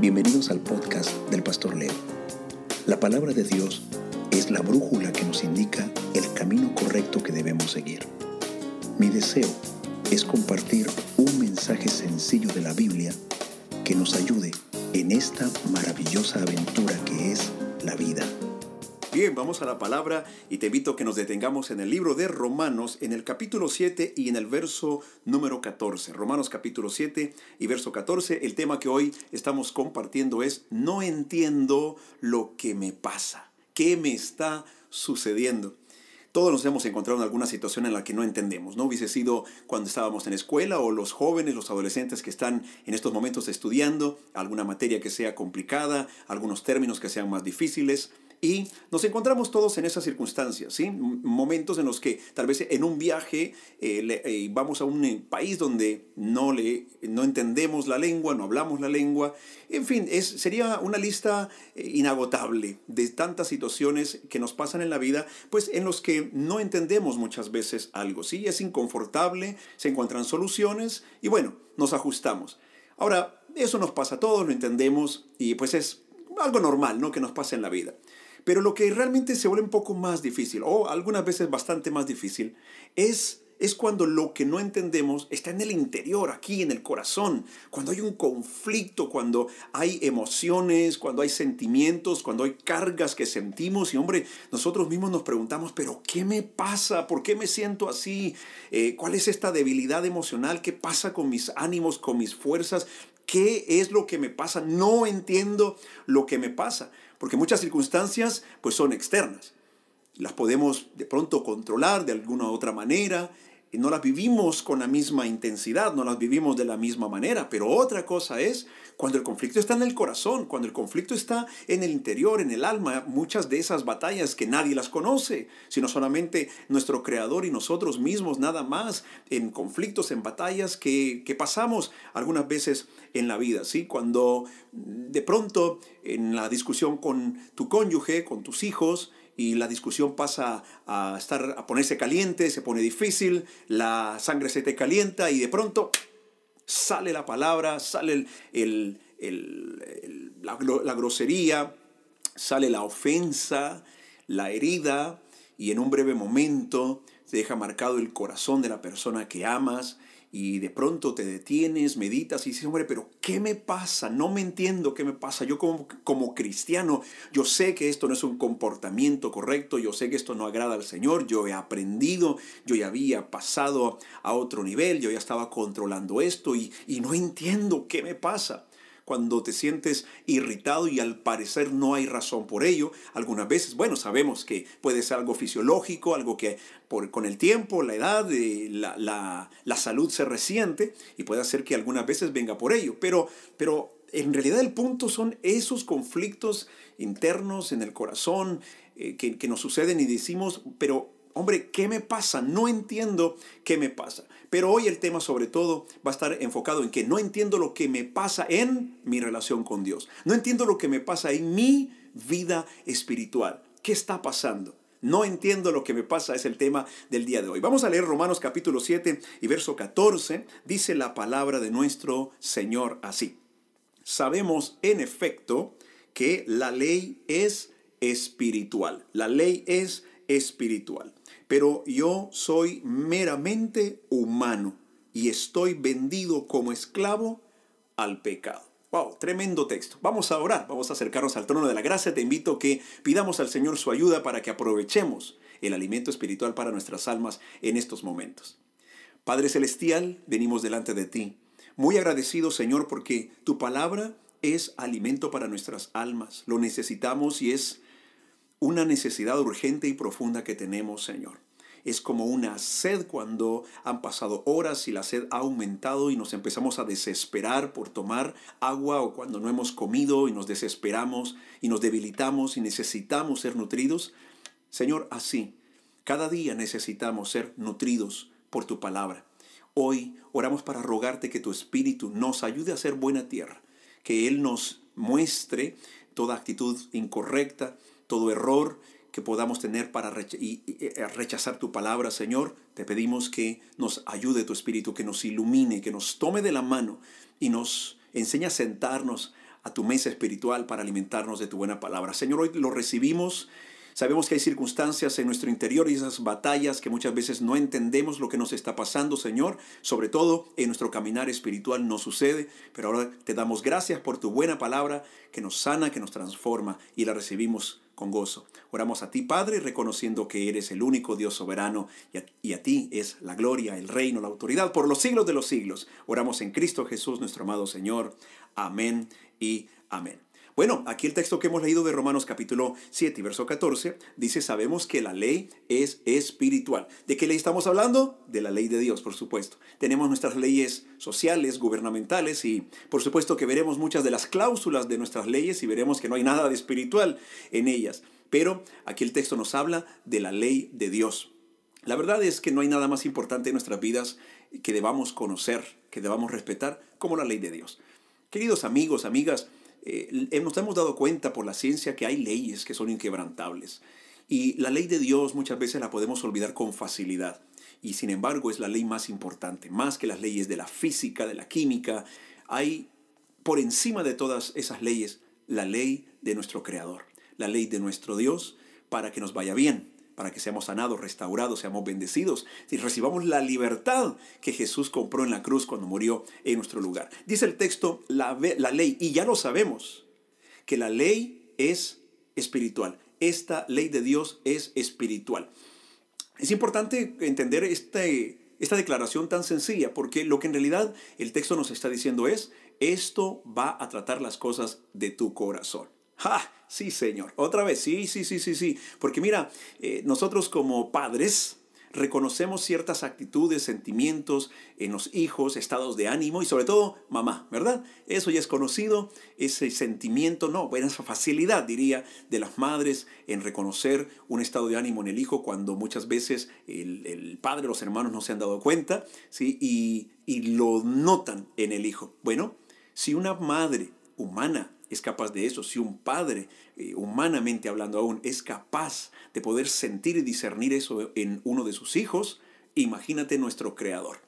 Bienvenidos al podcast del Pastor Leo. La palabra de Dios es la brújula que nos indica el camino correcto que debemos seguir. Mi deseo es compartir un mensaje sencillo de la Biblia que nos ayude en esta maravillosa aventura que es la vida. Bien, vamos a la palabra y te invito a que nos detengamos en el libro de Romanos, en el capítulo 7 y en el verso número 14. Romanos capítulo 7 y verso 14. El tema que hoy estamos compartiendo es, no entiendo lo que me pasa, qué me está sucediendo. Todos nos hemos encontrado en alguna situación en la que no entendemos, ¿no? Hubiese sido cuando estábamos en escuela o los jóvenes, los adolescentes que están en estos momentos estudiando alguna materia que sea complicada, algunos términos que sean más difíciles. Y nos encontramos todos en esas circunstancias, ¿sí? Momentos en los que tal vez en un viaje eh, eh, vamos a un eh, país donde no, le, no entendemos la lengua, no hablamos la lengua. En fin, es, sería una lista inagotable de tantas situaciones que nos pasan en la vida, pues en los que no entendemos muchas veces algo, ¿sí? Es inconfortable, se encuentran soluciones y bueno, nos ajustamos. Ahora, eso nos pasa a todos, lo entendemos y pues es algo normal, ¿no? Que nos pasa en la vida. Pero lo que realmente se vuelve un poco más difícil, o algunas veces bastante más difícil, es, es cuando lo que no entendemos está en el interior, aquí en el corazón, cuando hay un conflicto, cuando hay emociones, cuando hay sentimientos, cuando hay cargas que sentimos y hombre, nosotros mismos nos preguntamos, pero ¿qué me pasa? ¿Por qué me siento así? Eh, ¿Cuál es esta debilidad emocional? ¿Qué pasa con mis ánimos, con mis fuerzas? ¿Qué es lo que me pasa? No entiendo lo que me pasa porque muchas circunstancias pues son externas. Las podemos de pronto controlar de alguna u otra manera, y no las vivimos con la misma intensidad, no las vivimos de la misma manera, pero otra cosa es cuando el conflicto está en el corazón, cuando el conflicto está en el interior, en el alma, muchas de esas batallas que nadie las conoce, sino solamente nuestro creador y nosotros mismos, nada más, en conflictos, en batallas que, que pasamos algunas veces en la vida, ¿sí? Cuando de pronto en la discusión con tu cónyuge, con tus hijos, y la discusión pasa a estar a ponerse caliente, se pone difícil, la sangre se te calienta y de pronto sale la palabra, sale el, la, la grosería, sale la ofensa, la herida y en un breve momento se deja marcado el corazón de la persona que amas y de pronto te detienes, meditas y dices, hombre, pero ¿qué me pasa? No me entiendo qué me pasa. Yo como, como cristiano, yo sé que esto no es un comportamiento correcto, yo sé que esto no agrada al Señor, yo he aprendido, yo ya había pasado a otro nivel, yo ya estaba controlando esto y, y no entiendo qué me pasa cuando te sientes irritado y al parecer no hay razón por ello. Algunas veces, bueno, sabemos que puede ser algo fisiológico, algo que por, con el tiempo, la edad, eh, la, la, la, salud se resiente y puede hacer que algunas veces venga por ello. Pero, pero en realidad el punto son esos conflictos internos en el corazón eh, que, que nos suceden y decimos, pero hombre, ¿qué me pasa? No entiendo qué me pasa. Pero hoy el tema sobre todo va a estar enfocado en que no entiendo lo que me pasa en mi relación con Dios. No entiendo lo que me pasa en mi vida espiritual. ¿Qué está pasando? No entiendo lo que me pasa, es el tema del día de hoy. Vamos a leer Romanos capítulo 7 y verso 14. Dice la palabra de nuestro Señor así. Sabemos en efecto que la ley es espiritual. La ley es espiritual pero yo soy meramente humano y estoy vendido como esclavo al pecado. Wow, tremendo texto. Vamos a orar, vamos a acercarnos al trono de la gracia. Te invito a que pidamos al Señor su ayuda para que aprovechemos el alimento espiritual para nuestras almas en estos momentos. Padre Celestial, venimos delante de ti, muy agradecido Señor porque tu palabra es alimento para nuestras almas. Lo necesitamos y es una necesidad urgente y profunda que tenemos, Señor. Es como una sed cuando han pasado horas y la sed ha aumentado y nos empezamos a desesperar por tomar agua o cuando no hemos comido y nos desesperamos y nos debilitamos y necesitamos ser nutridos. Señor, así, cada día necesitamos ser nutridos por tu palabra. Hoy oramos para rogarte que tu Espíritu nos ayude a ser buena tierra, que Él nos muestre toda actitud incorrecta, todo error que podamos tener para eh, rechazar tu palabra, Señor. Te pedimos que nos ayude tu Espíritu, que nos ilumine, que nos tome de la mano y nos enseñe a sentarnos a tu mesa espiritual para alimentarnos de tu buena palabra. Señor, hoy lo recibimos. Sabemos que hay circunstancias en nuestro interior y esas batallas que muchas veces no entendemos lo que nos está pasando, Señor. Sobre todo en nuestro caminar espiritual no sucede, pero ahora te damos gracias por tu buena palabra que nos sana, que nos transforma y la recibimos con gozo. Oramos a ti, Padre, reconociendo que eres el único Dios soberano y a, y a, ti es la gloria, el reino, la autoridad por los siglos de los siglos. Oramos en Cristo Jesús, nuestro amado Señor. Amén y amén. Bueno, aquí el texto que hemos leído de Romanos capítulo 7 y verso 14 dice, sabemos que la ley es espiritual. ¿De qué ley estamos hablando? De la ley de Dios, por supuesto. Tenemos nuestras leyes sociales, gubernamentales y por supuesto que veremos muchas de las cláusulas de nuestras leyes y veremos que no hay nada de espiritual en ellas. Pero aquí el texto nos habla de la ley de Dios. La verdad es que no hay nada más importante en nuestras vidas que debamos conocer, que debamos respetar, como la ley de Dios. Queridos amigos, amigas, eh, hemos dado cuenta por la ciencia que hay leyes que son inquebrantables. Y la ley de Dios muchas veces la podemos olvidar con facilidad. Y sin embargo es la ley más importante, más que las leyes de la física, de la química. Hay por encima de todas esas leyes la ley de nuestro Creador, la ley de nuestro Dios para que nos vaya bien, para que seamos sanados, restaurados, seamos bendecidos y recibamos la libertad que Jesús compró en la cruz cuando murió en nuestro lugar. Dice el texto, la, ley, y ya lo sabemos, que la ley es espiritual. Esta ley de Dios es espiritual. Es importante entender este, esta declaración tan sencilla, porque lo que en realidad el texto nos está diciendo es, esto va a tratar las cosas de tu corazón. ¡Ja! Sí, Señor. Otra vez, sí, sí, sí, sí, sí. Porque mira, eh, nosotros como padres reconocemos ciertas actitudes, sentimientos en los hijos, estados de ánimo y sobre todo mamá, ¿verdad? Eso ya es conocido, ese sentimiento, no, bueno, esa facilidad, diría, de las madres en reconocer un estado de ánimo en el hijo cuando muchas veces el, el padre, los hermanos no se han dado cuenta, ¿sí? Y, y lo notan en el hijo. Bueno, si una madre humana es capaz de eso. Si un padre, eh, humanamente hablando aún, es capaz de poder sentir y discernir eso en uno de sus hijos, imagínate nuestro creador.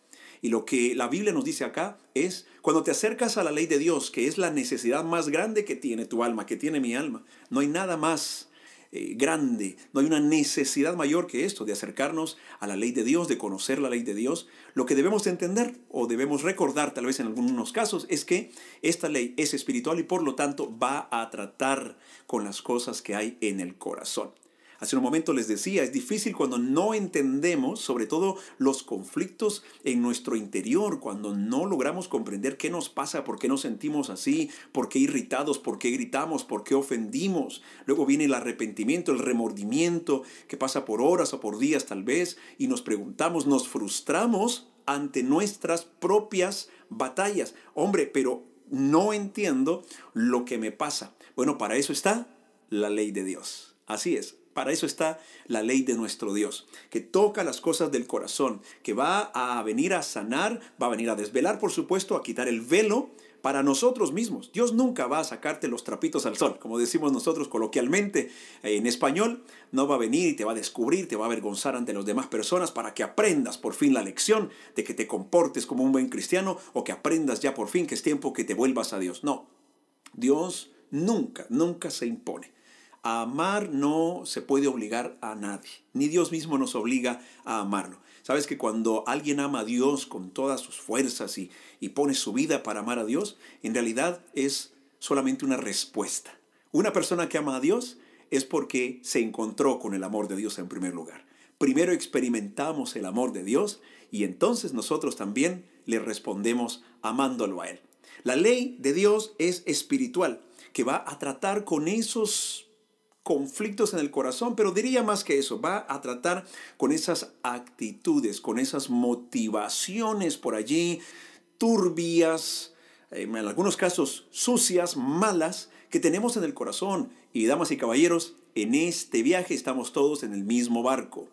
Y lo que la Biblia nos dice acá es, cuando te acercas a la ley de Dios, que es la necesidad más grande que tiene tu alma, que tiene mi alma, no hay nada más eh, grande. No hay una necesidad mayor que esto de acercarnos a la ley de Dios, de conocer la ley de Dios. Lo que debemos entender o debemos recordar tal vez en algunos casos es que esta ley es espiritual y por lo tanto va a tratar con las cosas que hay en el corazón. Hace un momento les decía, es difícil cuando no entendemos, sobre todo los conflictos en nuestro interior, cuando no logramos comprender qué nos pasa, por qué nos sentimos así, por qué irritados, por qué gritamos, por qué ofendimos. Luego viene el arrepentimiento, el remordimiento, que pasa por horas o por días tal vez, y nos preguntamos, nos frustramos ante nuestras propias batallas. Hombre, pero no entiendo lo que me pasa. Bueno, para eso está la ley de Dios. Así es, para eso está la ley de nuestro Dios, que toca las cosas del corazón, que va a venir a sanar, va a venir a desvelar, por supuesto, a quitar el velo para nosotros mismos. Dios nunca va a sacarte los trapitos al sol, como decimos nosotros coloquialmente en español, no va a venir y te va a descubrir, te va a avergonzar ante las demás personas para que aprendas por fin la lección de que te comportes como un buen cristiano o que aprendas ya por fin que es tiempo que te vuelvas a Dios. No, Dios nunca, nunca se impone. A amar no se puede obligar a nadie, ni Dios mismo nos obliga a amarlo. Sabes que cuando alguien ama a Dios con todas sus fuerzas y, y pone su vida para amar a Dios, en realidad es solamente una respuesta. Una persona que ama a Dios es porque se encontró con el amor de Dios en primer lugar. Primero experimentamos el amor de Dios y entonces nosotros también le respondemos amándolo a Él. La ley de Dios es espiritual, que va a tratar con esos conflictos en el corazón, pero diría más que eso, va a tratar con esas actitudes, con esas motivaciones por allí, turbias, en algunos casos sucias, malas, que tenemos en el corazón. Y damas y caballeros, en este viaje estamos todos en el mismo barco.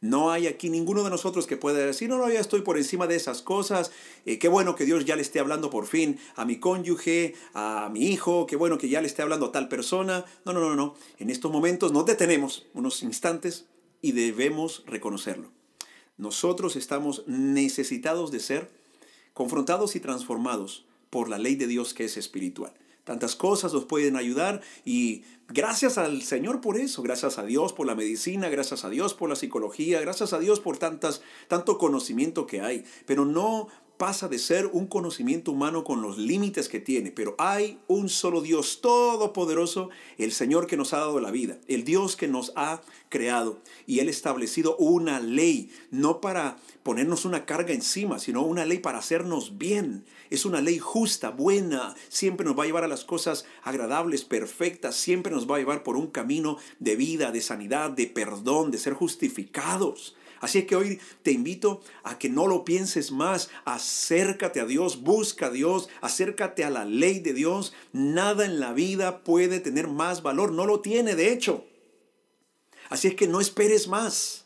No hay aquí ninguno de nosotros que pueda decir, no, no, ya estoy por encima de esas cosas. Eh, qué bueno que Dios ya le esté hablando por fin a mi cónyuge, a mi hijo, qué bueno que ya le esté hablando a tal persona. No, no, no, no. En estos momentos nos detenemos unos instantes y debemos reconocerlo. Nosotros estamos necesitados de ser confrontados y transformados por la ley de Dios que es espiritual. Tantas cosas nos pueden ayudar y gracias al Señor por eso, gracias a Dios por la medicina, gracias a Dios por la psicología, gracias a Dios por tantas, tanto conocimiento que hay. Pero no pasa de ser un conocimiento humano con los límites que tiene, pero hay un solo Dios todopoderoso, el Señor que nos ha dado la vida, el Dios que nos ha creado y Él ha establecido una ley, no para ponernos una carga encima, sino una ley para hacernos bien. Es una ley justa, buena, siempre nos va a llevar a las cosas agradables, perfectas, siempre nos va a llevar por un camino de vida, de sanidad, de perdón, de ser justificados. Así es que hoy te invito a que no lo pienses más, acércate a Dios, busca a Dios, acércate a la ley de Dios. Nada en la vida puede tener más valor, no lo tiene de hecho. Así es que no esperes más.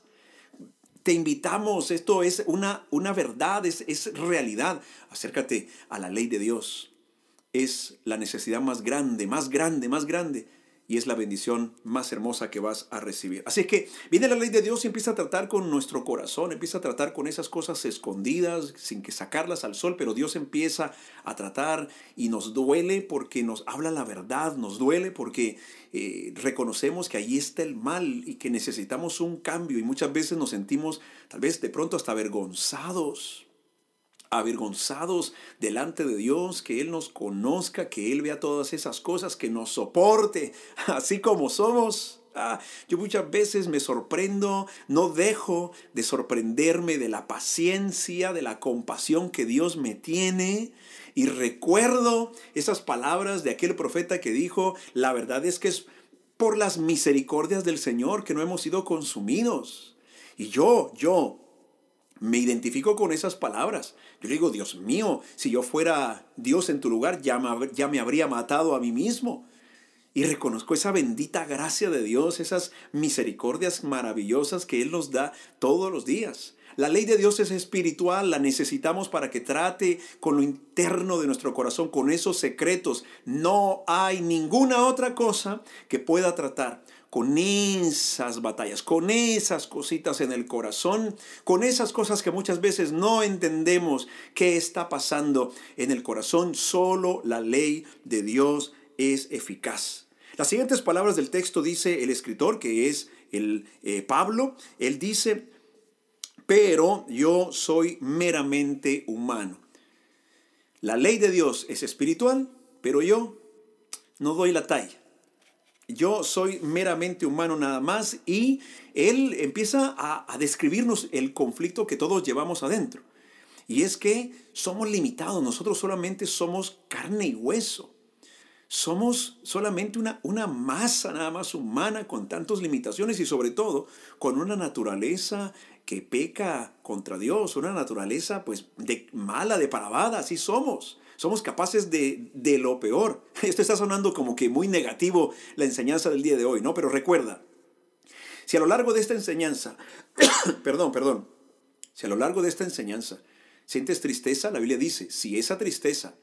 Te invitamos, esto es una, una verdad, es, es realidad. Acércate a la ley de Dios. Es la necesidad más grande, más grande, más grande y es la bendición más hermosa que vas a recibir. Así es que viene la ley de Dios y empieza a tratar con nuestro corazón, empieza a tratar con esas cosas escondidas sin que sacarlas al sol, pero Dios empieza a tratar y nos duele porque nos habla la verdad, nos duele porque eh, reconocemos que ahí está el mal y que necesitamos un cambio y muchas veces nos sentimos tal vez de pronto hasta avergonzados avergonzados delante de Dios, que Él nos conozca, que Él vea todas esas cosas, que nos soporte, así como somos. Ah, yo muchas veces me sorprendo, no dejo de sorprenderme de la paciencia, de la compasión que Dios me tiene. Y recuerdo esas palabras de aquel profeta que dijo, la verdad es que es por las misericordias del Señor que no hemos sido consumidos. Y yo, yo, me identifico con esas palabras. Yo digo, Dios mío, si yo fuera Dios en tu lugar, ya me, ya me habría matado a mí mismo. Y reconozco esa bendita gracia de Dios, esas misericordias maravillosas que Él nos da todos los días. La ley de Dios es espiritual, la necesitamos para que trate con lo interno de nuestro corazón, con esos secretos. No hay ninguna otra cosa que pueda tratar con esas batallas, con esas cositas en el corazón, con esas cosas que muchas veces no entendemos qué está pasando en el corazón. Solo la ley de Dios es eficaz. Las siguientes palabras del texto dice el escritor, que es el eh, Pablo, él dice, pero yo soy meramente humano. La ley de Dios es espiritual, pero yo no doy la talla. Yo soy meramente humano nada más y él empieza a, describirnos el conflicto que todos llevamos adentro. Y es que somos limitados, nosotros solamente somos carne y hueso. Somos solamente una, una masa nada más humana con tantas limitaciones y sobre todo con una naturaleza que peca contra Dios, una naturaleza pues de mala, depravada, así somos somos capaces de, de lo peor. Esto está sonando como que muy negativo la enseñanza del día de hoy, ¿no? Pero recuerda, si a lo largo de esta enseñanza, perdón, perdón, si a lo largo de esta enseñanza sientes tristeza, la Biblia dice, si esa tristeza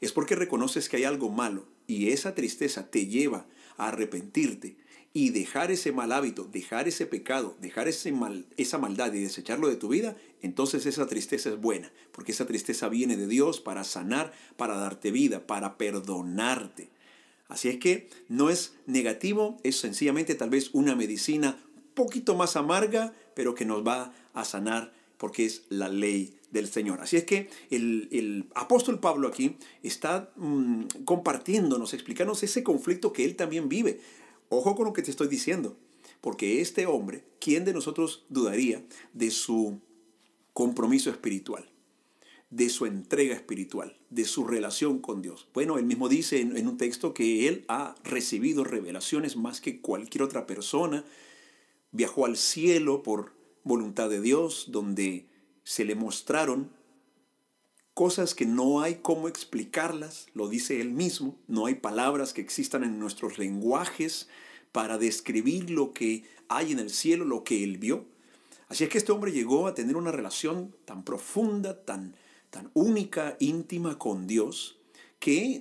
es porque reconoces que hay algo malo y esa tristeza te lleva a arrepentirte y dejar ese mal hábito, dejar ese pecado, dejar ese mal, esa maldad y desecharlo de tu vida, entonces esa tristeza es buena, porque esa tristeza viene de Dios para sanar, para darte vida, para perdonarte. Así es que no es negativo, es sencillamente tal vez una medicina poquito más amarga, pero que nos va a sanar porque es la ley del Señor. Así es que el, apóstol Pablo aquí está mm, compartiéndonos, explicándonos ese conflicto que él también vive. Ojo con lo que te estoy diciendo, porque este hombre, ¿quién de nosotros dudaría de su compromiso espiritual? de su entrega espiritual, de su relación con Dios. Bueno, él mismo dice en, en, un texto que él ha recibido revelaciones más que cualquier otra persona, viajó al cielo por voluntad de Dios, donde se le mostraron cosas que no hay cómo explicarlas, lo dice él mismo, no hay palabras que existan en nuestros lenguajes para describir lo que hay en el cielo, lo que él vio. Así es que este hombre llegó a tener una relación tan profunda, tan, tan única, íntima con Dios, que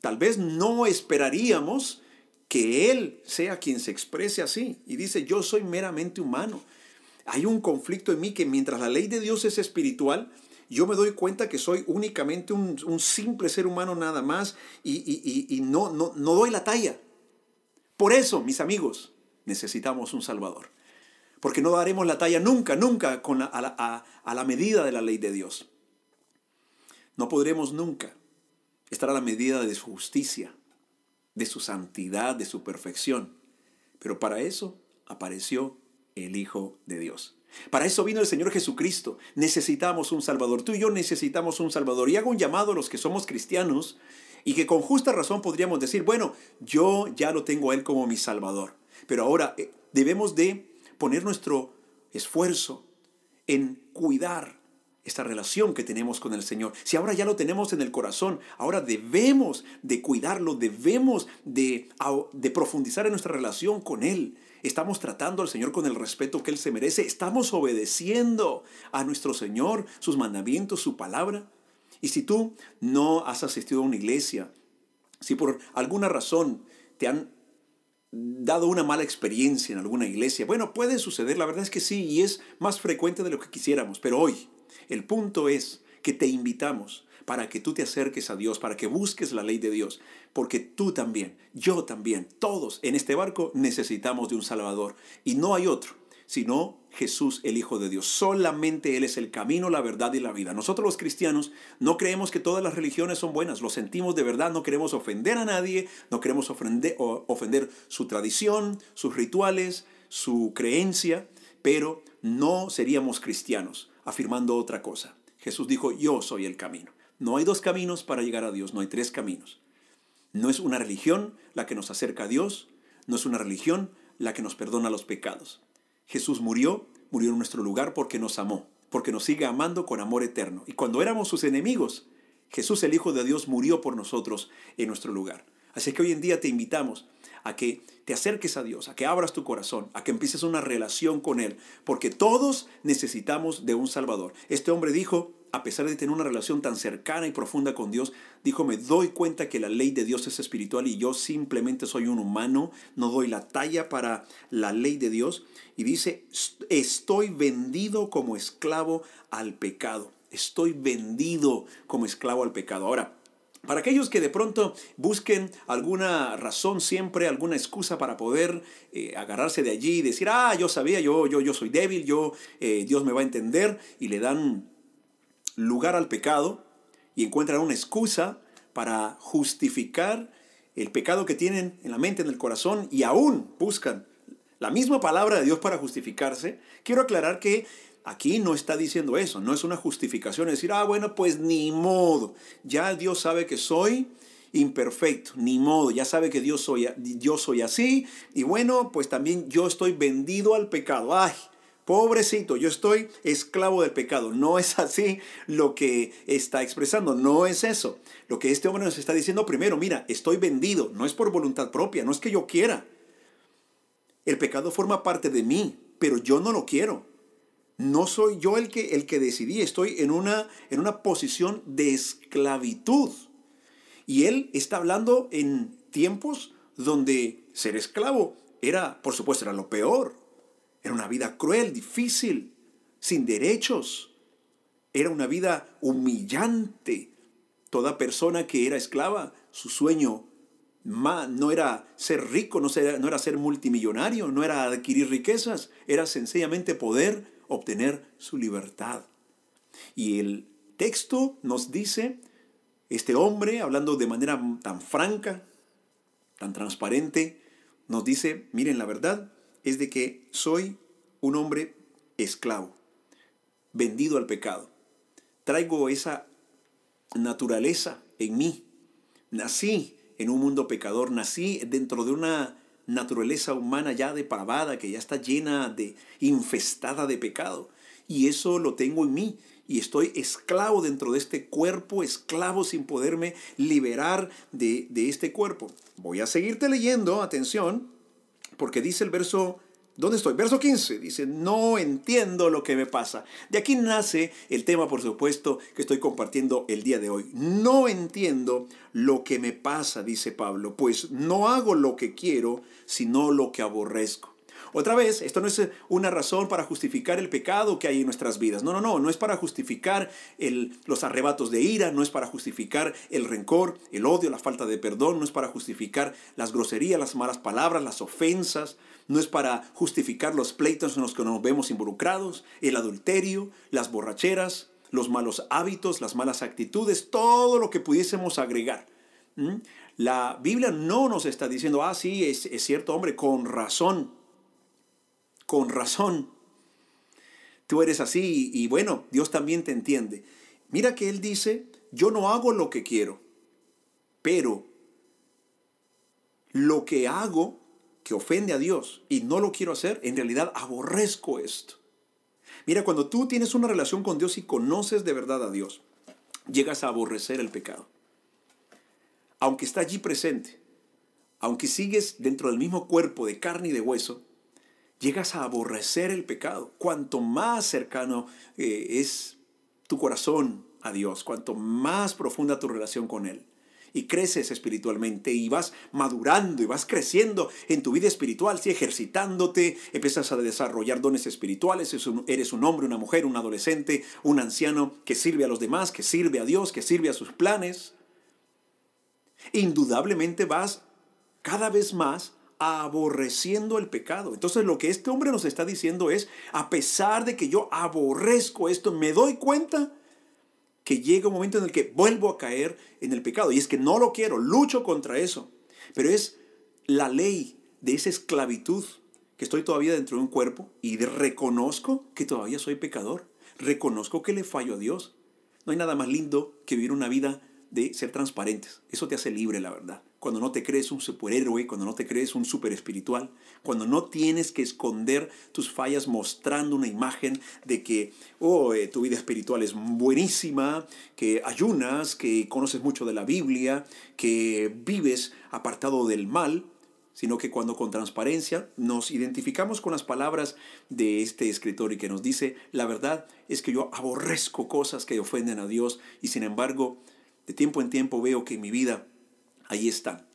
tal vez no esperaríamos que Él sea quien se exprese así. Y dice, yo soy meramente humano. Hay un conflicto en mí que mientras la ley de Dios es espiritual, yo me doy cuenta que soy únicamente un, simple ser humano nada más y, no, doy la talla. Por eso, mis amigos, necesitamos un Salvador. Porque no daremos la talla nunca, nunca a, la, medida de la ley de Dios. No podremos nunca estar a la medida de su justicia, de su santidad, de su perfección. Pero para eso apareció el Hijo de Dios. Para eso vino el Señor Jesucristo. Necesitamos un Salvador. Tú y yo necesitamos un Salvador. Y hago un llamado a los que somos cristianos y que con justa razón podríamos decir, bueno, yo ya lo tengo a Él como mi Salvador. Pero ahora eh, debemos de poner nuestro esfuerzo en cuidar esta relación que tenemos con el Señor. Si ahora ya lo tenemos en el corazón, ahora debemos de cuidarlo, debemos de, de profundizar en nuestra relación con Él. Estamos tratando al Señor con el respeto que Él se merece. Estamos obedeciendo a nuestro Señor, sus mandamientos, su palabra. Y si tú no has asistido a una iglesia, si por alguna razón te han dado una mala experiencia en alguna iglesia, bueno, puede suceder, la verdad es que sí, y es más frecuente de lo que quisiéramos, pero hoy el punto es que te invitamos para que tú te acerques a Dios, para que busques la ley de Dios, porque tú también, yo también, todos en este barco necesitamos de un Salvador. Y no hay otro, sino Jesús el Hijo de Dios. Solamente Él es el camino, la verdad y la vida. Nosotros los cristianos no creemos que todas las religiones son buenas, lo sentimos de verdad, no queremos ofender a nadie, no queremos ofender, su tradición, sus rituales, su creencia, pero no seríamos cristianos afirmando otra cosa. Jesús dijo, yo soy el camino. No hay dos caminos para llegar a Dios, no hay tres caminos. No es una religión la que nos acerca a Dios, no es una religión la que nos perdona los pecados. Jesús murió, murió en nuestro lugar porque nos amó, porque nos sigue amando con amor eterno. Y cuando éramos sus enemigos, Jesús el Hijo de Dios murió por nosotros en nuestro lugar. Así que hoy en día te invitamos a que te acerques a Dios, a que abras tu corazón, a que empieces una relación con Él, porque todos necesitamos de un Salvador. Este hombre dijo, a pesar de tener una relación tan cercana y profunda con Dios, dijo, me doy cuenta que la ley de Dios es espiritual y yo simplemente soy un humano, no doy la talla para la ley de Dios. Y dice, estoy vendido como esclavo al pecado. Estoy vendido como esclavo al pecado. Ahora, para aquellos que de pronto busquen alguna razón siempre, alguna excusa para poder eh, agarrarse de allí y decir, ah, yo sabía, yo, yo, yo soy débil, yo, eh, Dios me va a entender, y le dan lugar al pecado y encuentran una excusa para justificar el pecado que tienen en la mente, en el corazón, y aún buscan la misma palabra de Dios para justificarse, quiero aclarar que Aquí no está diciendo eso, no es una justificación, es decir, ah, bueno, pues ni modo, ya Dios sabe que soy imperfecto, ni modo, ya sabe que Dios soy, yo soy así, y bueno, pues también yo estoy vendido al pecado, ay, pobrecito, yo estoy esclavo del pecado, no es así lo que está expresando, no es eso, lo que este hombre nos está diciendo primero, mira, estoy vendido, no es por voluntad propia, no es que yo quiera, el pecado forma parte de mí, pero yo no lo quiero. No soy yo el que, el que decidí, estoy en una, en una posición de esclavitud. Y él está hablando en tiempos donde ser esclavo era, por supuesto, era lo peor. Era una vida cruel, difícil, sin derechos. Era una vida humillante. Toda persona que era esclava, su sueño no era ser rico, no era ser multimillonario, no era adquirir riquezas, era sencillamente poder obtener su libertad. Y el texto nos dice, este hombre, hablando de manera tan franca, tan transparente, nos dice, miren, la verdad es de que soy un hombre esclavo, vendido al pecado. Traigo esa naturaleza en mí. Nací en un mundo pecador, nací dentro de una naturaleza humana ya depravada, que ya está llena de, infestada de pecado. Y eso lo tengo en mí. Y estoy esclavo dentro de este cuerpo, esclavo sin poderme liberar de, de este cuerpo. Voy a seguirte leyendo, atención, porque dice el verso ¿Dónde estoy? Verso 15 dice, no entiendo lo que me pasa. De aquí nace el tema, por supuesto, que estoy compartiendo el día de hoy. No entiendo lo que me pasa, dice Pablo, pues no hago lo que quiero, sino lo que aborrezco. Otra vez, esto no es una razón para justificar el pecado que hay en nuestras vidas. No, no, no, no es para justificar el, los arrebatos de ira, no es para justificar el rencor, el odio, la falta de perdón, no es para justificar las groserías, las malas palabras, las ofensas, no es para justificar los pleitos en los que nos vemos involucrados, el adulterio, las borracheras, los malos hábitos, las malas actitudes, todo lo que pudiésemos agregar. La Biblia no nos está diciendo, ah, sí, es, cierto, hombre, con razón, con razón. Tú eres así y bueno, Dios también te entiende. Mira que Él dice, yo no hago lo que quiero, pero lo que hago que ofende a Dios y no lo quiero hacer, en realidad aborrezco esto. Mira, cuando tú tienes una relación con Dios y conoces de verdad a Dios, llegas a aborrecer el pecado. Aunque está allí presente, aunque sigues dentro del mismo cuerpo de carne y de hueso, llegas a aborrecer el pecado. Cuanto más cercano eh, es tu corazón a Dios, cuanto más profunda tu relación con Él y creces espiritualmente y vas madurando y vas creciendo en tu vida espiritual, si ejercitándote, empiezas a desarrollar dones espirituales, eres un hombre, una mujer, un adolescente, un anciano que sirve a los demás, que sirve a Dios, que sirve a sus planes. Indudablemente vas cada vez más aborreciendo el pecado. Entonces lo que este hombre nos está diciendo es, a pesar de que yo aborrezco esto, me doy cuenta que llega un momento en el que vuelvo a caer en el pecado. Y es que no lo quiero, lucho contra eso. Pero es la ley de esa esclavitud que estoy todavía dentro de un cuerpo y reconozco que todavía soy pecador. Reconozco que le fallo a Dios. No hay nada más lindo que vivir una vida de ser transparentes. Eso te hace libre, la verdad cuando no te crees un superhéroe, cuando no te crees un super espiritual, cuando no tienes que esconder tus fallas mostrando una imagen de que oh, eh, tu vida espiritual es buenísima, que ayunas, que conoces mucho de la Biblia, que vives apartado del mal, sino que cuando con transparencia nos identificamos con las palabras de este escritor y que nos dice, la verdad es que yo aborrezco cosas que ofenden a Dios y sin embargo, de tiempo en tiempo veo que mi vida ahí está.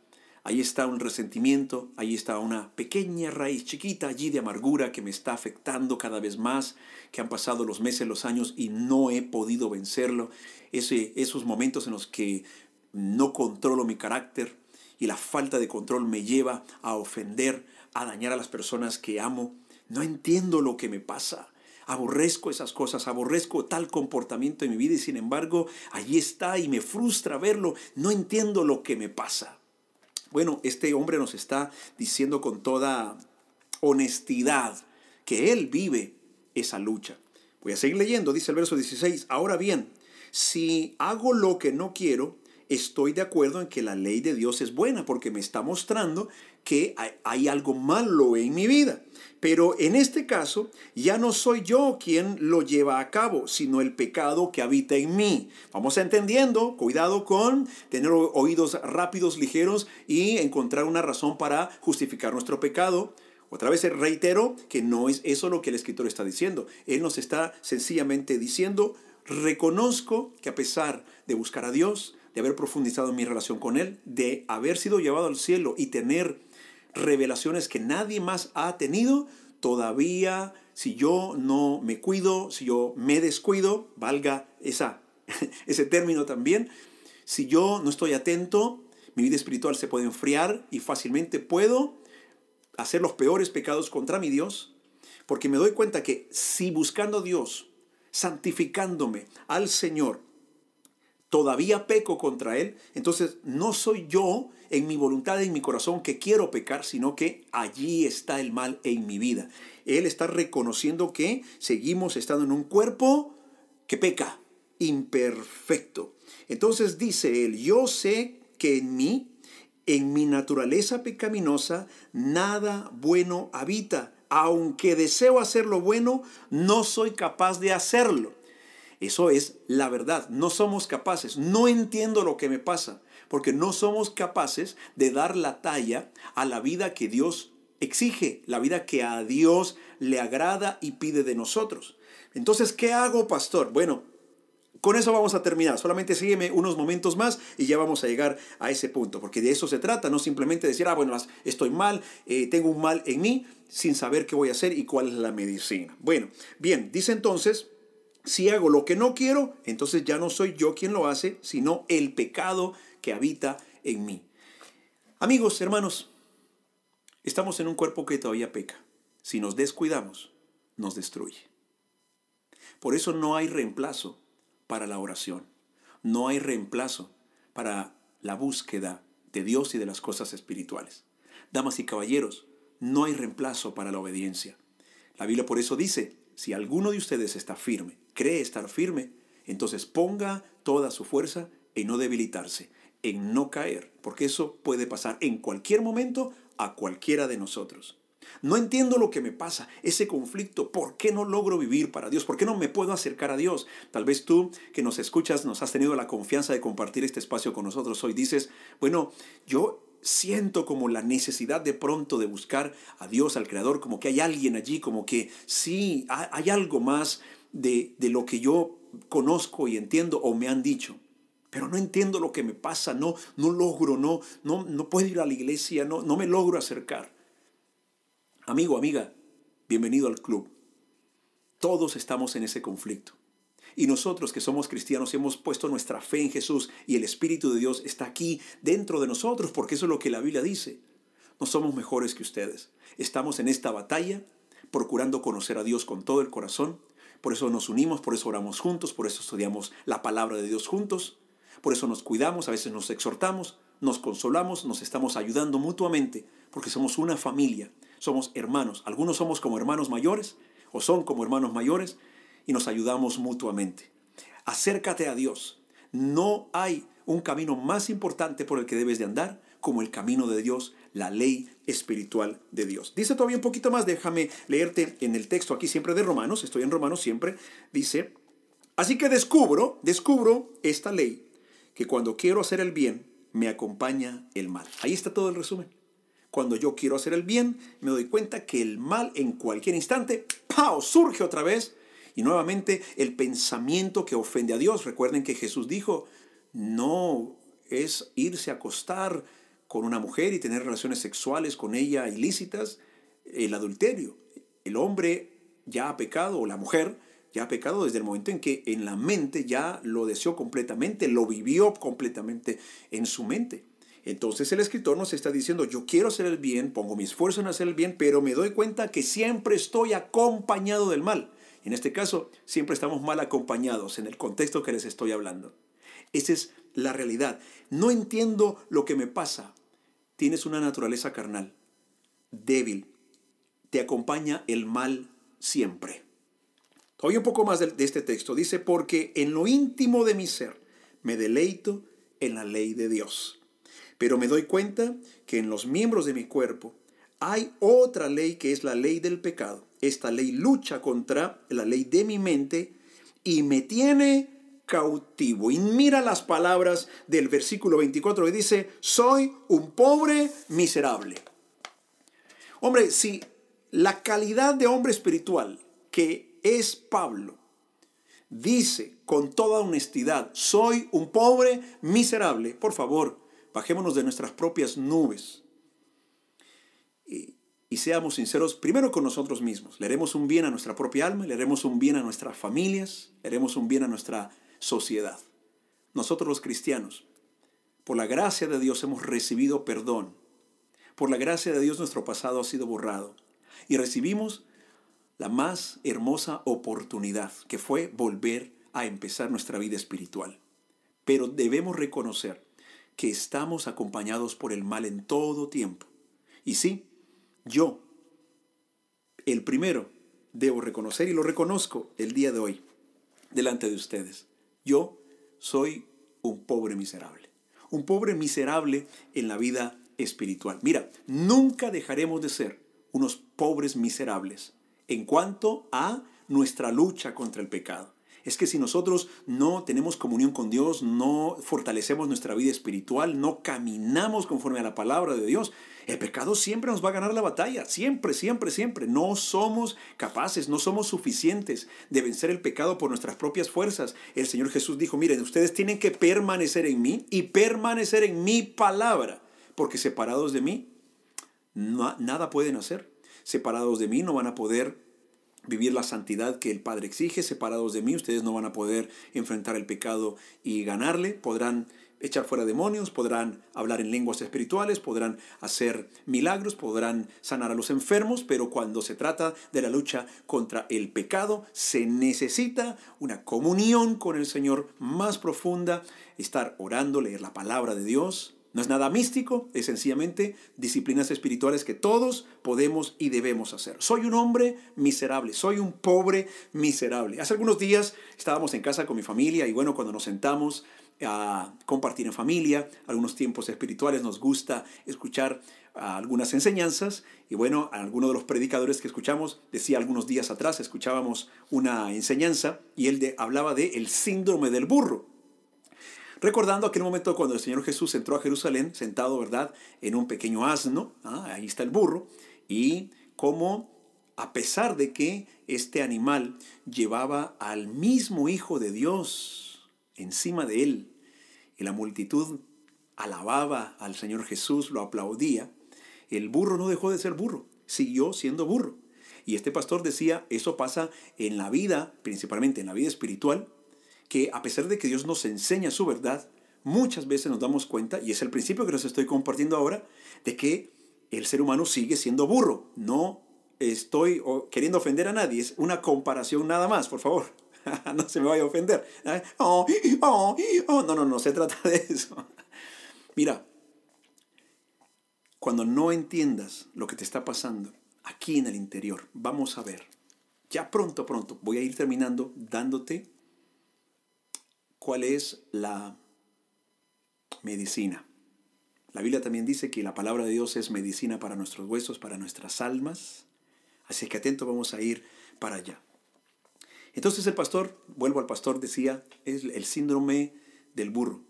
Ahí está un resentimiento, ahí está una pequeña raíz chiquita allí de amargura que me está afectando cada vez más, que han pasado los meses, los años y no he podido vencerlo. Ese, esos momentos en los que no controlo mi carácter y la falta de control me lleva a ofender, a dañar a las personas que amo. No entiendo lo que me pasa. Aborrezco esas cosas, aborrezco tal comportamiento en mi vida y sin embargo allí está y me frustra verlo. No entiendo lo que me pasa. Bueno, este hombre nos está diciendo con toda honestidad que él vive esa lucha. Voy a seguir leyendo, dice el verso 16. Ahora bien, si hago lo que no quiero, estoy de acuerdo en que la ley de Dios es buena porque me está mostrando que hay, algo malo en mi vida. Pero en este caso ya no soy yo quien lo lleva a cabo, sino el pecado que habita en mí. Vamos entendiendo, cuidado con tener oídos rápidos, ligeros y encontrar una razón para justificar nuestro pecado. Otra vez reitero que no es eso lo que el escritor está diciendo. Él nos está sencillamente diciendo, reconozco que a pesar de buscar a Dios, de haber profundizado en mi relación con Él, de haber sido llevado al cielo y tener revelaciones que nadie más ha tenido, todavía si yo no me cuido, si yo me descuido, valga esa, ese término también, si yo no estoy atento, mi vida espiritual se puede enfriar y fácilmente puedo hacer los peores pecados contra mi Dios, porque me doy cuenta que si buscando a Dios, santificándome al Señor, todavía peco contra Él, entonces no soy yo en mi voluntad, en mi corazón, que quiero pecar, sino que allí está el mal en mi vida. Él está reconociendo que seguimos estando en un cuerpo que peca, imperfecto. Entonces dice él, yo sé que en mí, en mi naturaleza pecaminosa, nada bueno habita. Aunque deseo hacer lo bueno, no soy capaz de hacerlo. Eso es la verdad. No somos capaces. No entiendo lo que me pasa. Porque no somos capaces de dar la talla a la vida que Dios exige. La vida que a Dios le agrada y pide de nosotros. Entonces, ¿qué hago, pastor? Bueno, Con eso vamos a terminar. Solamente sígueme unos momentos más y ya vamos a llegar a ese punto. Porque de eso se trata, no simplemente decir, ah, bueno, estoy mal, eh, tengo un mal en mí, sin saber qué voy a hacer y cuál es la medicina. Bueno, bien, dice entonces, si hago lo que no quiero, entonces ya no soy yo quien lo hace, sino el pecado que habita en mí. Amigos, hermanos, estamos en un cuerpo que todavía peca. Si nos descuidamos, nos destruye. Por eso no hay reemplazo para la oración. No hay reemplazo para la búsqueda de Dios y de las cosas espirituales. Damas y caballeros, no hay reemplazo para la obediencia. La Biblia por eso dice, si alguno de ustedes está firme, cree estar firme, entonces ponga toda su fuerza en no debilitarse, en no caer, porque eso puede pasar en cualquier momento a cualquiera de nosotros. No entiendo lo que me pasa, ese conflicto, ¿por qué no logro vivir para Dios? ¿Por qué no me puedo acercar a Dios? Tal vez tú que nos escuchas, nos has tenido la confianza de compartir este espacio con nosotros hoy, dices, bueno, yo siento como la necesidad de pronto de buscar a Dios, al Creador, como que hay alguien allí, como que sí, hay algo más de, de lo que yo conozco y entiendo o me han dicho pero no entiendo lo que me pasa, no, no logro, no, no, no puedo ir a la iglesia, no, no me logro acercar. Amigo, amiga, bienvenido al club. Todos estamos en ese conflicto. Y nosotros que somos cristianos hemos puesto nuestra fe en Jesús y el Espíritu de Dios está aquí dentro de nosotros porque eso es lo que la Biblia dice. No somos mejores que ustedes. Estamos en esta batalla procurando conocer a Dios con todo el corazón. Por eso nos unimos, por eso oramos juntos, por eso estudiamos la palabra de Dios juntos. Por eso nos cuidamos, a veces nos exhortamos, nos consolamos, nos estamos ayudando mutuamente porque somos una familia somos hermanos. Algunos somos como hermanos mayores o son como hermanos mayores y nos ayudamos mutuamente. Acércate a Dios. No hay un camino más importante por el que debes de andar como el camino de Dios, la ley espiritual de Dios. Dice todavía un poquito más, déjame leerte en el texto aquí siempre de Romanos, estoy en Romanos siempre, dice, así que descubro, descubro esta ley, que cuando quiero hacer el bien, me acompaña el mal. Ahí está todo el resumen. Cuando yo quiero hacer el bien, me doy cuenta que el mal en cualquier instante, ¡pau!, surge otra vez. Y nuevamente el pensamiento que ofende a Dios. Recuerden que Jesús dijo, no es irse a acostar con una mujer y tener relaciones sexuales con ella ilícitas, el adulterio. El hombre ya ha pecado, o la mujer ya ha pecado desde el momento en que en la mente ya lo deseó completamente, lo vivió completamente en su mente. Entonces el escritor nos está diciendo, yo quiero hacer el bien, pongo mi esfuerzo en hacer el bien, pero me doy cuenta que siempre estoy acompañado del mal. En este caso, siempre estamos mal acompañados en el contexto que les estoy hablando. Esa es la realidad. No entiendo lo que me pasa. Tienes una naturaleza carnal, débil. Te acompaña el mal siempre. Todavía un poco más de, de este texto. Dice, porque en lo íntimo de mi ser me deleito en la ley de Dios. Pero me doy cuenta que en los miembros de mi cuerpo hay otra ley que es la ley del pecado. Esta ley lucha contra la ley de mi mente y me tiene cautivo. Y mira las palabras del versículo 24 que dice, soy un pobre miserable. Hombre, si la calidad de hombre espiritual que es Pablo dice con toda honestidad, soy un pobre miserable, por favor, bajémonos de nuestras propias nubes y, seamos sinceros primero con nosotros mismos. Le haremos un bien a nuestra propia alma, le haremos un bien a nuestras familias, le haremos un bien a nuestra sociedad. Nosotros los cristianos, por la gracia de Dios hemos recibido perdón. Por la gracia de Dios nuestro pasado ha sido borrado. Y recibimos la más hermosa oportunidad, que fue volver a empezar nuestra vida espiritual. Pero debemos reconocer que estamos acompañados por el mal en todo tiempo. Y sí, yo, el primero, debo reconocer y lo reconozco el día de hoy delante de ustedes. Yo soy un pobre miserable. Un pobre miserable en la vida espiritual. Mira, nunca dejaremos de ser unos pobres miserables en cuanto a nuestra lucha contra el pecado. Es que si nosotros no tenemos comunión con Dios, no fortalecemos nuestra vida espiritual, no caminamos conforme a la palabra de Dios, el pecado siempre nos va a ganar la batalla, siempre, siempre, siempre. No somos capaces, no somos suficientes de vencer el pecado por nuestras propias fuerzas. El Señor Jesús dijo, miren, ustedes tienen que permanecer en mí y permanecer en mi palabra, porque separados de mí, nada pueden hacer. Separados de mí no van a poder vivir la santidad que el Padre exige. Separados de mí, ustedes no van a poder enfrentar el pecado y ganarle. Podrán echar fuera demonios, podrán hablar en lenguas espirituales, podrán hacer milagros, podrán sanar a los enfermos, pero cuando se trata de la lucha contra el pecado, se necesita una comunión con el Señor más profunda, estar orando, leer la palabra de Dios. No es nada místico, es sencillamente disciplinas espirituales que todos podemos y debemos hacer. Soy un hombre miserable, soy un pobre miserable. Hace algunos días estábamos en casa con mi familia y bueno, cuando nos sentamos a compartir en familia, algunos tiempos espirituales, nos gusta escuchar algunas enseñanzas y bueno, alguno de los predicadores que escuchamos decía algunos días atrás, escuchábamos una enseñanza y él de, hablaba de el síndrome del burro. Recordando aquel momento cuando el Señor Jesús entró a Jerusalén sentado, ¿verdad?, en un pequeño asno, ¿ah? ahí está el burro, y cómo a pesar de que este animal llevaba al mismo Hijo de Dios encima de él, y la multitud alababa al Señor Jesús, lo aplaudía, el burro no dejó de ser burro, siguió siendo burro. Y este pastor decía, eso pasa en la vida, principalmente en la vida espiritual, que a pesar de que Dios nos enseña su verdad, muchas veces nos damos cuenta, y es el principio que les estoy compartiendo ahora, de que el ser humano sigue siendo burro. No estoy queriendo ofender a nadie, es una comparación nada más, por favor. no se me vaya a ofender. No, no, no se trata de eso. Mira, cuando no entiendas lo que te está pasando aquí en el interior, vamos a ver. Ya pronto, pronto, voy a ir terminando dándote cuál es la medicina. La Biblia también dice que la palabra de Dios es medicina para nuestros huesos, para nuestras almas. Así que atento, vamos a ir para allá. Entonces el pastor, vuelvo al pastor, decía, es el síndrome del burro.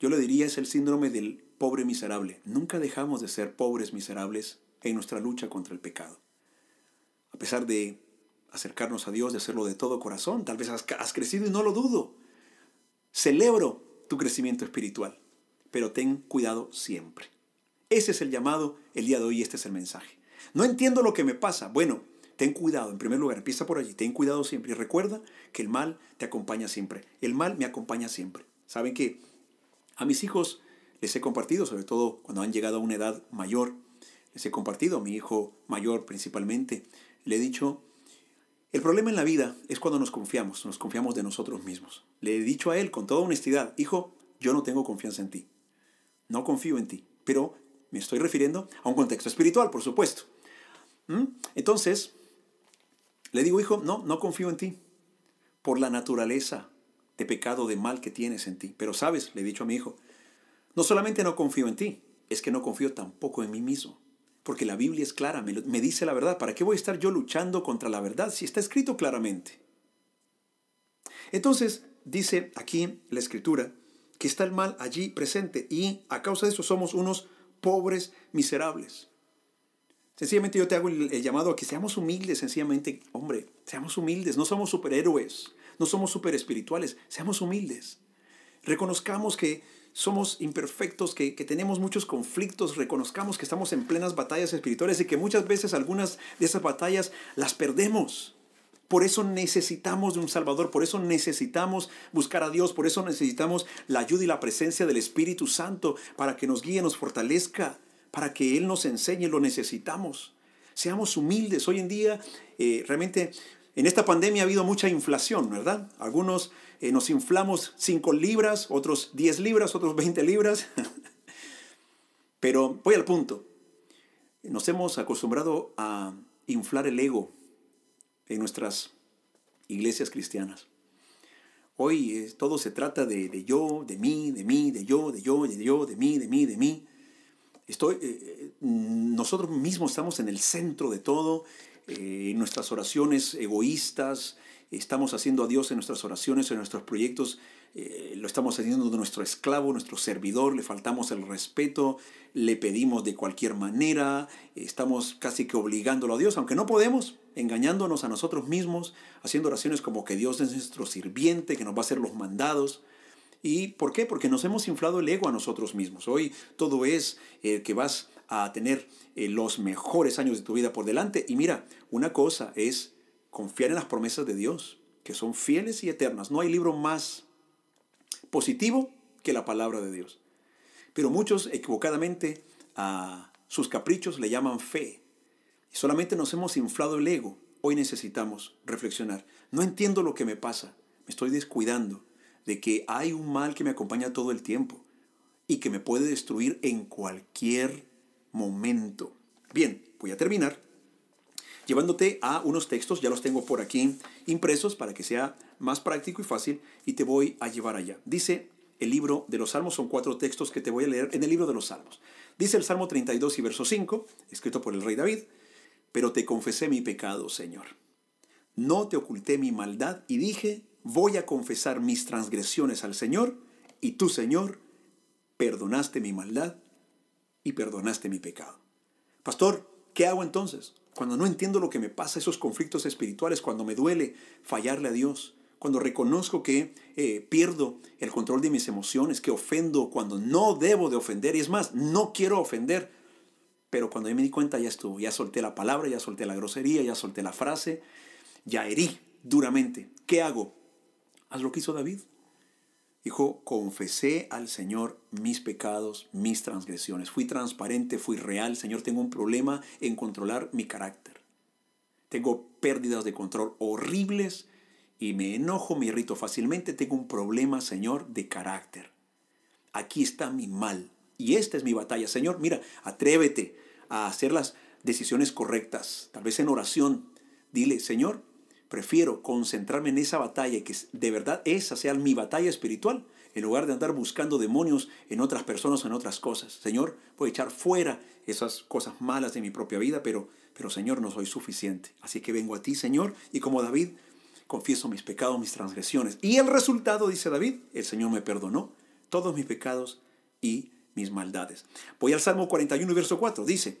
Yo le diría es el síndrome del pobre miserable. Nunca dejamos de ser pobres miserables en nuestra lucha contra el pecado. A pesar de acercarnos a Dios, de hacerlo de todo corazón, tal vez has, has crecido y no lo dudo. Celebro tu crecimiento espiritual, pero ten cuidado siempre. Ese es el llamado el día de hoy, este es el mensaje. No entiendo lo que me pasa. Bueno, Ten cuidado, en primer lugar, empieza por allí, ten cuidado siempre y recuerda que el mal te acompaña siempre. El mal me acompaña siempre. ¿Saben que A mis hijos les he compartido, sobre todo cuando han llegado a una edad mayor, les he compartido, a mi hijo mayor principalmente, le he dicho, el problema en la vida es cuando nos confiamos, nos confiamos de nosotros mismos. Le he dicho a él con toda honestidad, hijo, yo no tengo confianza en ti, no confío en ti, pero me estoy refiriendo a un contexto espiritual, por supuesto. ¿Mm? Entonces, le digo, hijo, no, no confío en ti por la naturaleza de pecado, de mal que tienes en ti. Pero sabes, le he dicho a mi hijo, no solamente no confío en ti, es que no confío tampoco en mí mismo. Porque la Biblia es clara, me, dice la verdad. ¿Para qué voy a estar yo luchando contra la verdad si está escrito claramente? Entonces, dice aquí la escritura que está el mal allí presente y a causa de eso somos unos pobres miserables. Sencillamente yo te hago el, llamado a que seamos humildes, sencillamente, hombre, seamos humildes, no somos superhéroes, no somos super espirituales, seamos humildes. Reconozcamos que somos imperfectos, que, que, tenemos muchos conflictos, reconozcamos que estamos en plenas batallas espirituales y que muchas veces algunas de esas batallas las perdemos. Por eso necesitamos de un Salvador, por eso necesitamos buscar a Dios, por eso necesitamos la ayuda y la presencia del Espíritu Santo para que nos guíe, nos fortalezca para que Él nos enseñe, lo necesitamos. Seamos humildes. Hoy en día, eh, realmente, en esta pandemia ha habido mucha inflación, ¿verdad? Algunos eh, nos inflamos 5 libras, otros 10 libras, otros 20 libras. Pero voy al punto. Nos hemos acostumbrado a inflar el ego en nuestras iglesias cristianas. Hoy eh, todo se trata de, yo, de mí, de mí, de yo, de yo, de yo, de mí, de mí, de mí. Estoy, eh, nosotros mismos estamos en el centro de todo, eh, nuestras oraciones egoístas, estamos haciendo a Dios en nuestras oraciones, en nuestros proyectos, eh, lo estamos haciendo de nuestro esclavo, nuestro servidor, le faltamos el respeto, le pedimos de cualquier manera, estamos casi que obligándolo a Dios, aunque no podemos, engañándonos a nosotros mismos, haciendo oraciones como que Dios es nuestro sirviente, que nos va a hacer los mandados. ¿Y por qué? Porque nos hemos inflado el ego a nosotros mismos. Hoy todo es eh, que vas a tener eh, los mejores años de tu vida por delante. Y mira, una cosa es confiar en las promesas de Dios, que son fieles y eternas. No hay libro más positivo que la palabra de Dios. Pero muchos equivocadamente a sus caprichos le llaman fe. Y solamente nos hemos inflado el ego. Hoy necesitamos reflexionar. No entiendo lo que me pasa. Me estoy descuidando de que hay un mal que me acompaña todo el tiempo y que me puede destruir en cualquier momento. Bien, voy a terminar llevándote a unos textos, ya los tengo por aquí impresos para que sea más práctico y fácil, y te voy a llevar allá. Dice el libro de los Salmos, son cuatro textos que te voy a leer en el libro de los Salmos. Dice el Salmo 32 y verso 5, escrito por el rey David, pero te confesé mi pecado, Señor. No te oculté mi maldad y dije, voy a confesar mis transgresiones al Señor, y tú, Señor, perdonaste mi maldad y perdonaste mi pecado. Pastor, ¿qué hago entonces? Cuando no entiendo lo que me pasa, esos conflictos espirituales, cuando me duele fallarle a Dios, cuando reconozco que eh, pierdo el control de mis emociones, que ofendo cuando no debo de ofender, y es más, no quiero ofender, pero cuando yo me di cuenta ya estuvo, ya solté la palabra, ya solté la grosería, ya solté la frase, ya herí duramente. ¿Qué hago? Haz lo que hizo David. Dijo, confesé al Señor mis pecados, mis transgresiones. Fui transparente, fui real. Señor, tengo un problema en controlar mi carácter. Tengo pérdidas de control horribles y me enojo, me irrito fácilmente. Tengo un problema, Señor, de carácter. Aquí está mi mal. Y esta es mi batalla. Señor, mira, atrévete a hacer las decisiones correctas. Tal vez en oración. Dile, Señor, Prefiero concentrarme en esa batalla que de verdad esa sea mi batalla espiritual, en lugar de andar buscando demonios en otras personas o en otras cosas. Señor, a echar fuera esas cosas malas de mi propia vida, pero, pero Señor, no soy suficiente. Así que vengo a ti, Señor, y como David, confieso mis pecados, mis transgresiones. Y el resultado, dice David, el Señor me perdonó todos mis pecados y mis maldades. Voy al Salmo 41 y verso 4. Dice,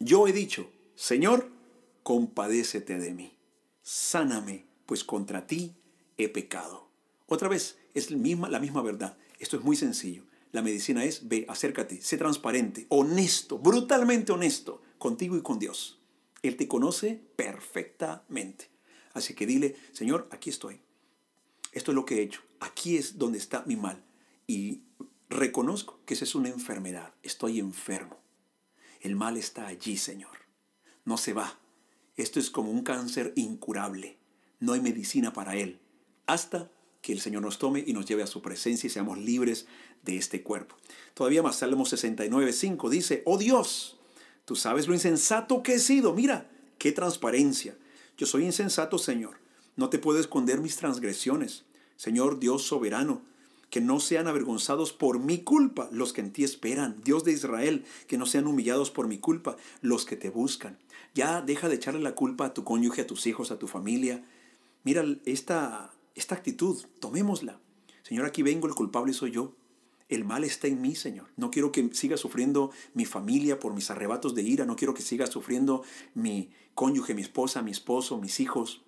yo he dicho, Señor, compadécete de mí sáname, pues contra ti he pecado. Otra vez, es la misma, verdad. Esto es muy sencillo. La medicina es, ve, acércate, sé transparente, honesto, brutalmente honesto contigo y con Dios. Él te conoce perfectamente. Así que dile, Señor, aquí estoy. Esto es lo que he hecho. Aquí es donde está mi mal. Y reconozco que esa es una enfermedad. Estoy enfermo. El mal está allí, Señor. No se va. Esto es como un cáncer incurable. No hay medicina para él. Hasta que el Señor nos tome y nos lleve a su presencia y seamos libres de este cuerpo. Todavía más, Salmo 69, 5 dice, oh Dios, tú sabes lo insensato que he sido. Mira, qué transparencia. Yo soy insensato, Señor. No te puedo esconder mis transgresiones. Señor Dios soberano, que no sean avergonzados por mi culpa los que en ti esperan. Dios de Israel, que no sean humillados por mi culpa los que te buscan. Ya deja de echarle la culpa a tu cónyuge, a tus hijos, a tu familia. Mira esta, esta actitud, tomémosla. Señor, aquí vengo, el culpable soy yo. El mal está en mí, Señor. No quiero que siga sufriendo mi familia por mis arrebatos de ira. No quiero que siga sufriendo mi cónyuge, mi esposa, mi esposo, mis hijos,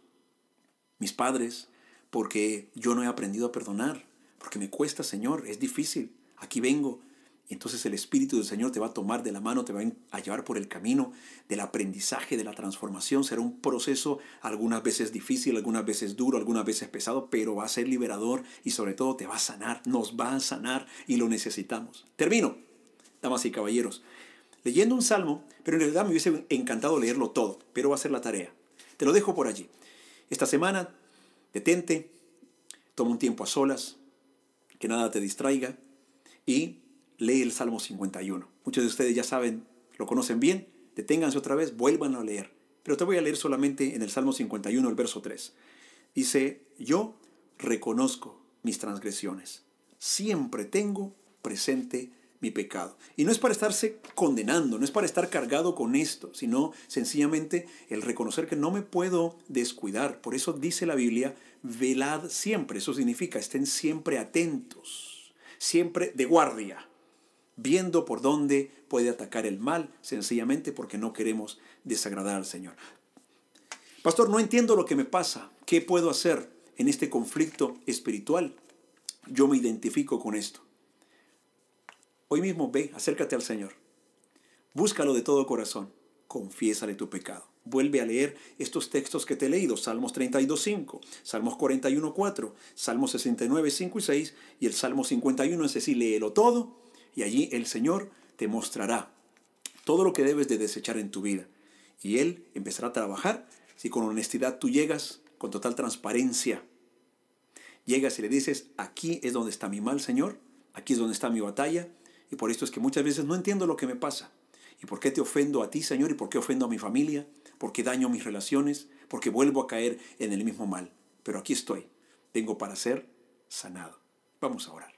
mis padres, porque yo no he aprendido a perdonar. Porque me cuesta, Señor, es difícil. Aquí vengo, entonces el Espíritu del Señor te va a tomar de la mano, te va a llevar por el camino del aprendizaje, de la transformación. Será un proceso algunas veces difícil, algunas veces duro, algunas veces pesado, pero va a ser liberador y sobre todo te va a sanar, nos va a sanar y lo necesitamos. Termino, damas y caballeros, leyendo un salmo, pero en realidad me hubiese encantado leerlo todo, pero va a ser la tarea. Te lo dejo por allí. Esta semana, detente, toma un tiempo a solas, que nada te distraiga y lee el Salmo 51. Muchos de ustedes ya saben, lo conocen bien, deténganse otra vez, vuelvan a leer. Pero te voy a leer solamente en el Salmo 51, el verso 3. Dice, yo reconozco mis transgresiones, siempre tengo presente mi pecado. Y no es para estarse condenando, no es para estar cargado con esto, sino sencillamente el reconocer que no me puedo descuidar. Por eso dice la Biblia, velad siempre. Eso significa, estén siempre atentos, siempre de guardia, viendo por dónde puede atacar el mal, sencillamente porque no queremos desagradar al Señor. Pastor, no entiendo lo que me pasa. ¿Qué puedo hacer en este conflicto espiritual? Yo me identifico con esto. Hoy mismo ve, acércate al Señor. Búscalo de todo corazón. Confiésale tu pecado. Vuelve a leer estos textos que te he leído, Salmos 32.5, Salmos 41.4, Salmos 69.5 y 6 y el Salmo 51, es decir, léelo todo y allí el Señor te mostrará todo lo que debes de desechar en tu vida. Y Él empezará a trabajar si con honestidad tú llegas, con total transparencia, llegas y le dices, aquí es donde está mi mal, Señor, aquí es donde está mi batalla, y por esto es que muchas veces no entiendo lo que me pasa. ¿Y por qué te ofendo a ti, Señor? ¿Y por qué ofendo a mi familia? ¿Por qué daño mis relaciones? ¿Por qué vuelvo a caer en el mismo mal? Pero aquí estoy. Vengo para ser sanado. Vamos a orar.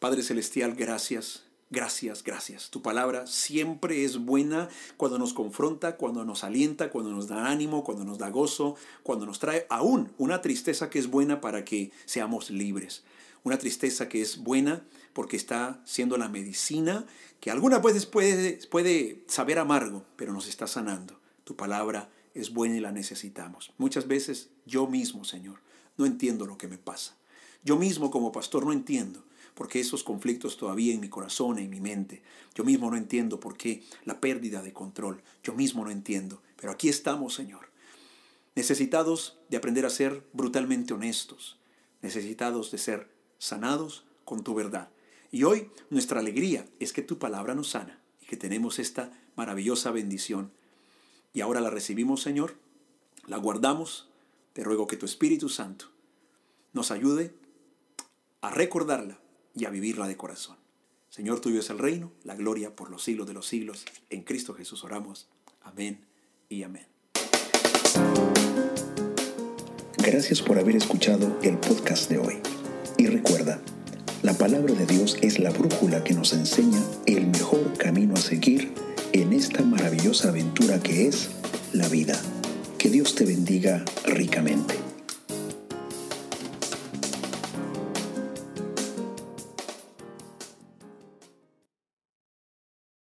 Padre Celestial, gracias, gracias, gracias. Tu palabra siempre es buena cuando nos confronta, cuando nos alienta, cuando nos da ánimo, cuando nos da gozo, cuando nos trae aún una tristeza que es buena para que seamos libres una tristeza que es buena porque está siendo la medicina que algunas veces puede, puede saber amargo, pero nos está sanando. Tu palabra es buena y la necesitamos. Muchas veces yo mismo, Señor, no entiendo lo que me pasa. Yo mismo como pastor no entiendo por qué esos conflictos todavía en mi corazón, en mi mente. Yo mismo no entiendo por qué la pérdida de control. Yo mismo no entiendo. Pero aquí estamos, Señor. Necesitados de aprender a ser brutalmente honestos. Necesitados de ser sanados con tu verdad. Y hoy nuestra alegría es que tu palabra nos sana y que tenemos esta maravillosa bendición. Y ahora la recibimos, Señor, la guardamos. Te ruego que tu Espíritu Santo nos ayude a recordarla y a vivirla de corazón. Señor, tuyo es el reino, la gloria por los siglos de los siglos. En Cristo Jesús oramos. Amén y amén. Gracias por haber escuchado el podcast de hoy. Y recuerda, la palabra de Dios es la brújula que nos enseña el mejor camino a seguir en esta maravillosa aventura que es la vida. Que Dios te bendiga ricamente.